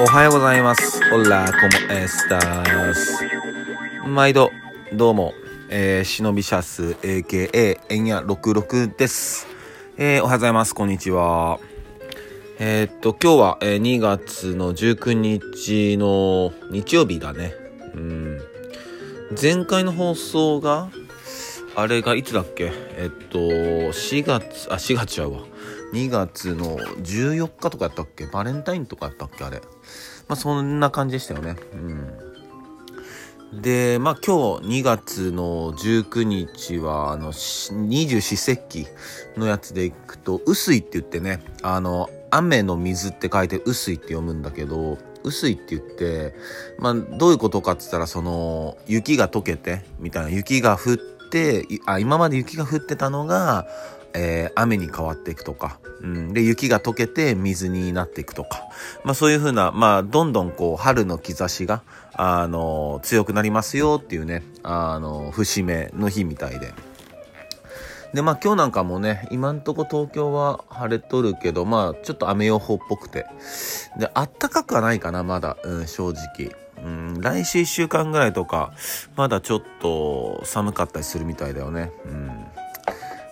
おはようございます。オラ、コモエスタース。毎度、どうも、えー、忍びシャス、AKA、エンヤ66です。えー、おはようございます。こんにちは。えー、っと、今日は、えー、2月の19日の日曜日だね。うん。前回の放送が、あれがいつだっけ？えっと、4月、あ、4月ちゃうわ。2月の14日とかやったっけ？バレンタインとかやったっけ？あれ。まあそんな感じでしたよね。うん。で、まあ今日2月の19日は、あの、二十四節気のやつでいくと、雨水って言ってね、あの、雨の水って書いて雨水って読むんだけど、雨水って言って、まあどういうことかって言ったら、その、雪が溶けて、みたいな、雪が降って、あ、今まで雪が降ってたのが、えー雨に変わっていくとか、うん、で、雪が溶けて水になっていくとか、まあそういうふうな、まあどんどんこう春の兆しが、あの、強くなりますよっていうね、あの、節目の日みたいで。で、まあ今日なんかもね、今んとこ東京は晴れとるけど、まあちょっと雨予報っぽくて。で、あったかくはないかな、まだ、うん、正直。うん、来週1週間ぐらいとか、まだちょっと寒かったりするみたいだよね。うん。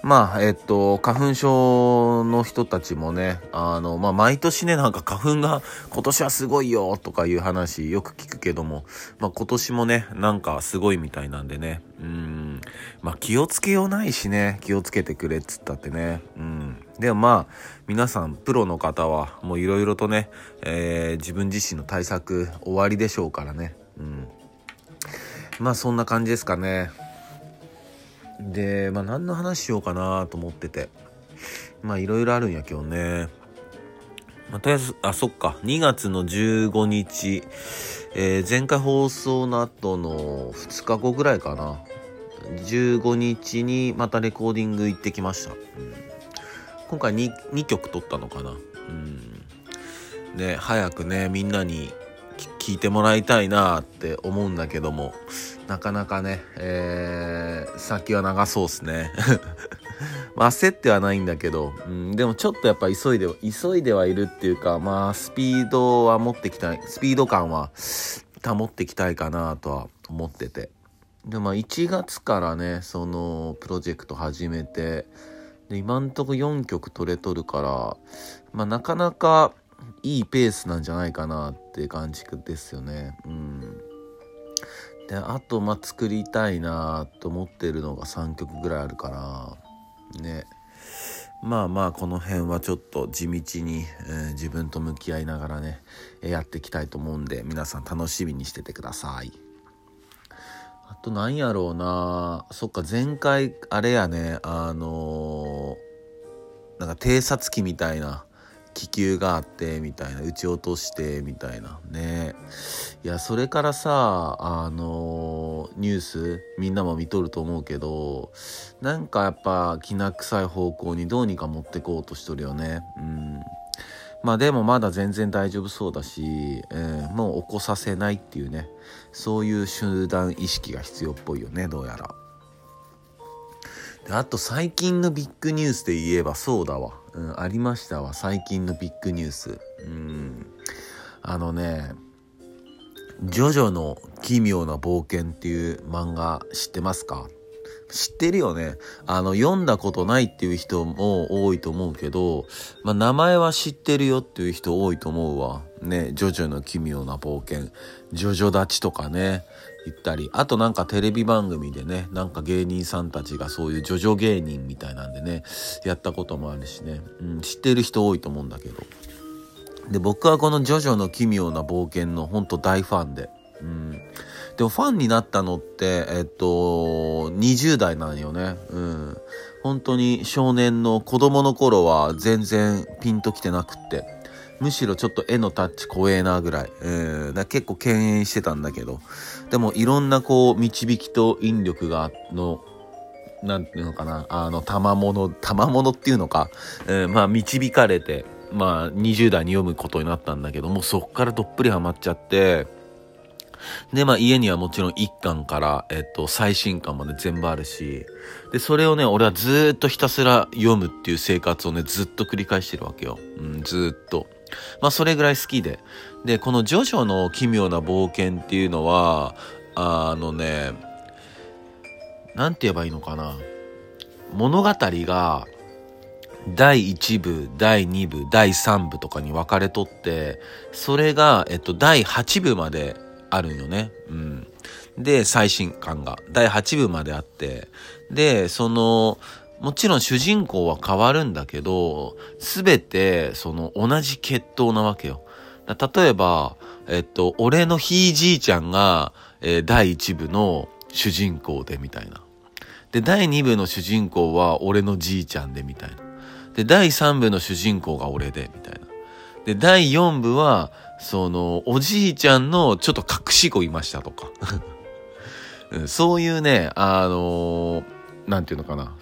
まあ、えっと、花粉症の人たちもね、あの、まあ、毎年ね、なんか花粉が今年はすごいよとかいう話よく聞くけども、まあ、今年もね、なんかすごいみたいなんでね、うん、まあ、気をつけようないしね、気をつけてくれっつったってね、うん。でもまあ、皆さん、プロの方は、もういろいろとね、えー自分自身の対策終わりでしょうからね、うん。まあ、そんな感じですかね。で、まあ何の話しようかなと思ってて。まあいろいろあるんや今日ね。まあとりあえず、あ、そっか。2月の15日、えー前回放送の後の2日後ぐらいかな。15日にまたレコーディング行ってきました。うん今回 2, 2曲撮ったのかな。うん。ね、早くね、みんなに聞いてもらいたいなって思うんだけども、なかなかね、えー、先は長そうっすね。焦ってはないんだけど、うん、でもちょっとやっぱ急いで、急いではいるっていうか、まあスピードは持ってきたい、スピード感は保ってきたいかなとは思ってて。で、まあ1月からね、そのプロジェクト始めて、で、今んとこ4曲取れとるから、まあなかなかいいペースなんじゃないかなってって感じですよね。うん。で、あと、まあ、作りたいなと思ってるのが3曲ぐらいあるから、ね。まあまあ、この辺はちょっと地道に、えー自分と向き合いながらね、やっていきたいと思うんで、皆さん楽しみにしててください。あと何やろうなそっか、前回、あれやね、あのーなんか偵察機みたいな気球があってみたいな撃ち落としてみたいな。ね。いやそれからさあのニュースみんなも見とると思うけどなんかやっぱきな臭い方向にどうにか持ってこうとしとるよね。うん。まあでもまだ全然大丈夫そうだし、えーもう起こさせないっていうね。そういう集団意識が必要っぽいよねどうやら。であと最近のビッグニュースで言えばそうだわ。うん、ありましたわ。最近のビッグニュース。うん。あのね、ジョジョの奇妙な冒険っていう漫画知ってますか？知ってるよね。あの、読んだことないっていう人も多いと思うけど、まあ、名前は知ってるよっていう人多いと思うわ。ね、ジョジョの奇妙な冒険。ジョジョ立ちとかね、言ったり。あとなんかテレビ番組でね、なんか芸人さんたちがそういうジョジョ芸人みたいなんでね、やったこともあるしね。うん、知ってる人多いと思うんだけど。で、僕はこのジョジョの奇妙な冒険の本当大ファンで。うん。でもファンになったのって、えっと、20代なんよね。うん。本当に少年の子供の頃は全然ピンときてなくって。むしろちょっと絵のタッチ怖えなぐらい。うん。だ結構敬遠してたんだけど。でもいろんなこう、導きと引力が、の、なんていうのかな、あの、賜物、賜物っていうのか、えーまあ、導かれて、まあ、20代に読むことになったんだけども、そっからどっぷりハマっちゃって、で、まあ家にはもちろん1巻から、えっと、最新巻まで全部あるし、で、それをね、俺はずっとひたすら読むっていう生活をね、ずっと繰り返してるわけよ。うん、ずっと。まあそれぐらい好きで。で、このジョジョの奇妙な冒険っていうのは、あのね、なんて言えばいいのかな。物語が、第1部、第2部、第3部とかに分かれとって、それが、えっと、第8部まであるんよね。うん。で、最新刊が第8部まであって、で、その、もちろん主人公は変わるんだけど、すべて、その、同じ血統なわけよ。例えば、えっと、俺のひいじいちゃんが、えー第1部の主人公で、みたいな。で、第2部の主人公は俺のじいちゃんで、みたいな。で、第3部の主人公が俺で、みたいな。で、第4部は、その、おじいちゃんのちょっと隠し子いましたとか。そういうね、あのーなんていうのかな。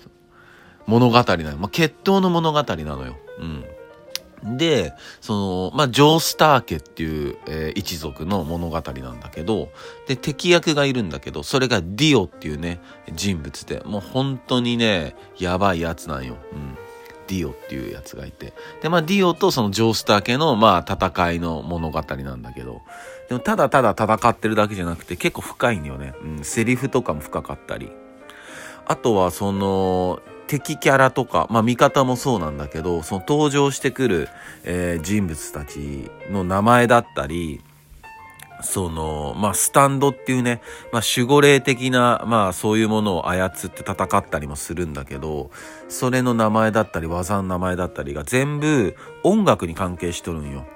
物語なの。まあ、血統の物語なのよ。うん。で、その、まあ、ジョースター家っていう、えー一族の物語なんだけど、で、敵役がいるんだけど、それがディオっていうね、人物で、もう本当にね、やばいやつなんよ。うん。ディオっていうやつがいて。で、まあ、ディオとそのジョースター家の、まあ、戦いの物語なんだけど、でも、ただただ戦ってるだけじゃなくて、結構深いんよね。うん、セリフとかも深かったり。あとは、その、敵キャラとか、まあ味方もそうなんだけど、その登場してくる、えー人物たちの名前だったり、その、まあスタンドっていうね、まあ守護霊的な、まあそういうものを操って戦ったりもするんだけど、それの名前だったり技の名前だったりが全部音楽に関係しとるんよ。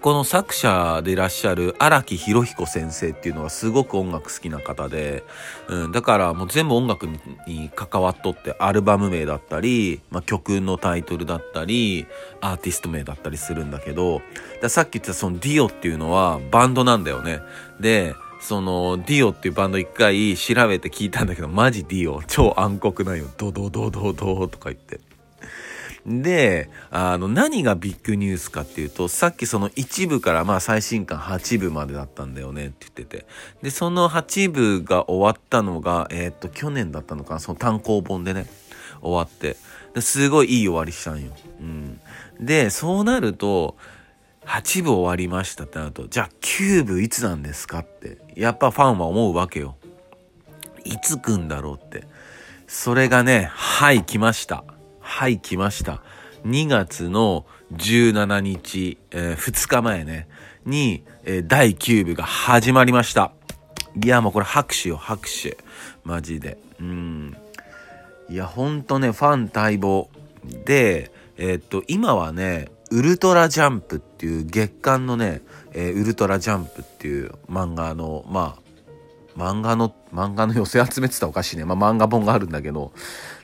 この作者でいらっしゃる荒木博彦先生っていうのがすごく音楽好きな方で、うん、だからもう全部音楽に関わっとってアルバム名だったり、まあ、曲のタイトルだったりアーティスト名だったりするんだけどださっき言ったそのディオっていうのはバンドなんだよね。でそのディオっていうバンド一回調べて聞いたんだけどマジディオ超暗黒なんよドドドドドとか言って。で、あの、何がビッグニュースかっていうと、さっきその1部からまあ最新刊8部までだったんだよねって言ってて。で、その8部が終わったのが、えーっと、去年だったのかな、その単行本でね、終わって。ですごいいい終わりしたんよ。うん。で、そうなると、8部終わりましたってなると、じゃあ9部いつなんですかって、やっぱファンは思うわけよ。いつ来んだろうって。それがね、はい、来ました。はい、来ました。2月の17日、えー2日前ね、に、えー第9部が始まりました。いや、もうこれ拍手よ、拍手。マジで。うん。いや、ほんとね、ファン待望。で、えーっと、今はね、ウルトラジャンプっていう月間のね、えーウルトラジャンプっていう漫画の、まあ、漫画の、漫画の寄せ集めてたらおかしいね。まあ漫画本があるんだけど。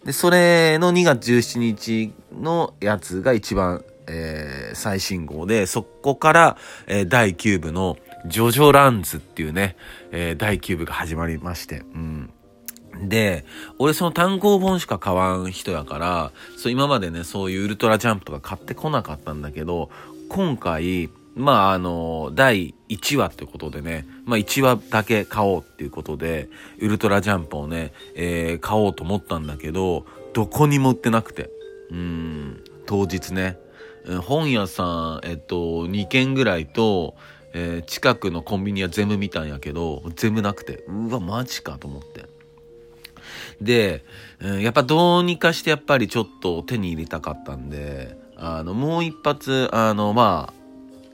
で、それの2月17日のやつが一番、えー最新号で、そこから、えー第9部のジョジョランズっていうね、えー第9部が始まりまして。うん。で、俺その単行本しか買わん人やから、そう今までね、そういうウルトラジャンプとか買ってこなかったんだけど、今回、まああの、第1話ってことでね、まあ1話だけ買おうっていうことで、ウルトラジャンプをね、えー買おうと思ったんだけど、どこにも売ってなくて。うん、当日ね。本屋さん、えっと、2軒ぐらいと、えー近くのコンビニは全部見たんやけど、全部なくて、うわ、マジかと思って。で、うんやっぱどうにかしてやっぱりちょっと手に入れたかったんで、あの、もう一発、あの、まあ、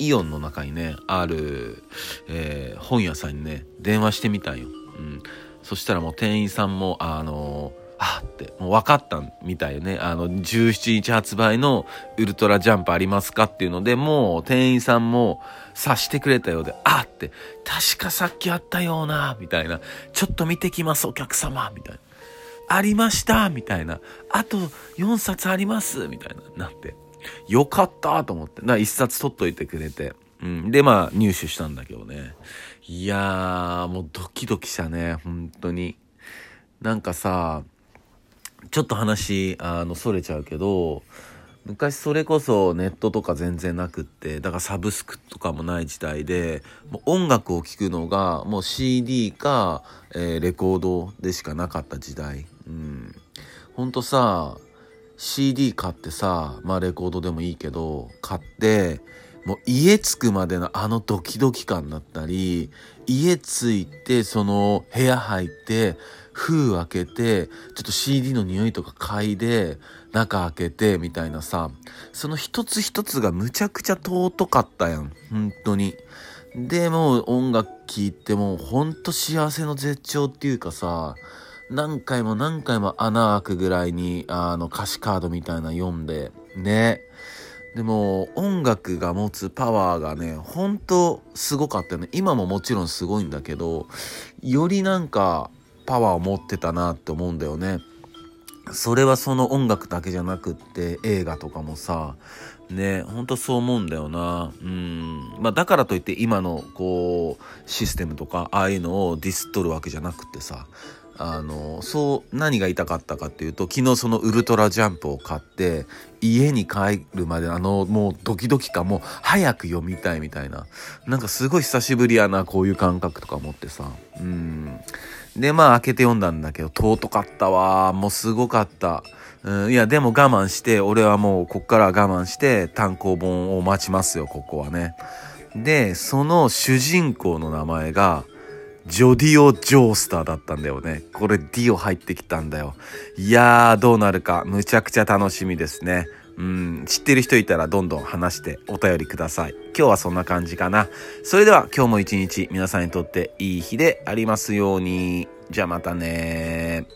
イオンの中にね、ある、えー本屋さんにね、電話してみたんよ。うん。そしたらもう店員さんも、あのあって、もう分かったみたいよね。あの、17日発売のウルトラジャンプありますかっていうので、もう店員さんも察してくれたようで、あって、確かさっきあったような、みたいな。ちょっと見てきます、お客様、みたいな。ありましたみたいな。あと4冊ありますみたいな、なって。よかったと思って。な、1冊取っといてくれて。うん。で、まあ、入手したんだけどね。いやー、もうドキドキしたね、本当に。なんかさ、ちょっと話、あの、それちゃうけど、昔それこそネットとか全然なくってだからサブスクとかもない時代でもう音楽を聴くのがもう CD か、えー、レコードでしかなかった時代うんほんとさ CD 買ってさまあレコードでもいいけど買ってもう家着くまでのあのドキドキ感だったり家着いてその部屋入って封開けてちょっと CD の匂いとか嗅いで中開けてみたいなさその一つ一つがむちゃくちゃ尊かったやん。本当に。でもう音楽聴いてもうほんと幸せの絶頂っていうかさ何回も何回も穴開くぐらいにあの歌詞カードみたいな読んでね。でも音楽が持つパワーがねほんとすごかったよね。今ももちろんすごいんだけどよりなんかパワーを持ってたなって思うんだよね。それはその音楽だけじゃなくって映画とかもさね。ほんとそう思うんだよな。うん。まあだからといって今のこうシステムとかああいうのをディスっとるわけじゃなくってさあのそう何が言いたかったかっていうと昨日そのウルトラジャンプを買って家に帰るまであのもうドキドキ感もう早く読みたいみたいな。なんかすごい久しぶりやなこういう感覚とか思ってさ。うん。でまあ開けて読んだんだけど尊かったわ。もうすごかった。うん、いやでも我慢して俺はもうこっから我慢して単行本を待ちますよここはね。でその主人公の名前がジョディオ・ジョースターだったんだよね。これディオ入ってきたんだよ。いやー、どうなるか、むちゃくちゃ楽しみですね。うん、知ってる人いたらどんどん話してお便りください。今日はそんな感じかな。それでは今日も一日皆さんにとっていい日でありますように。じゃあまたね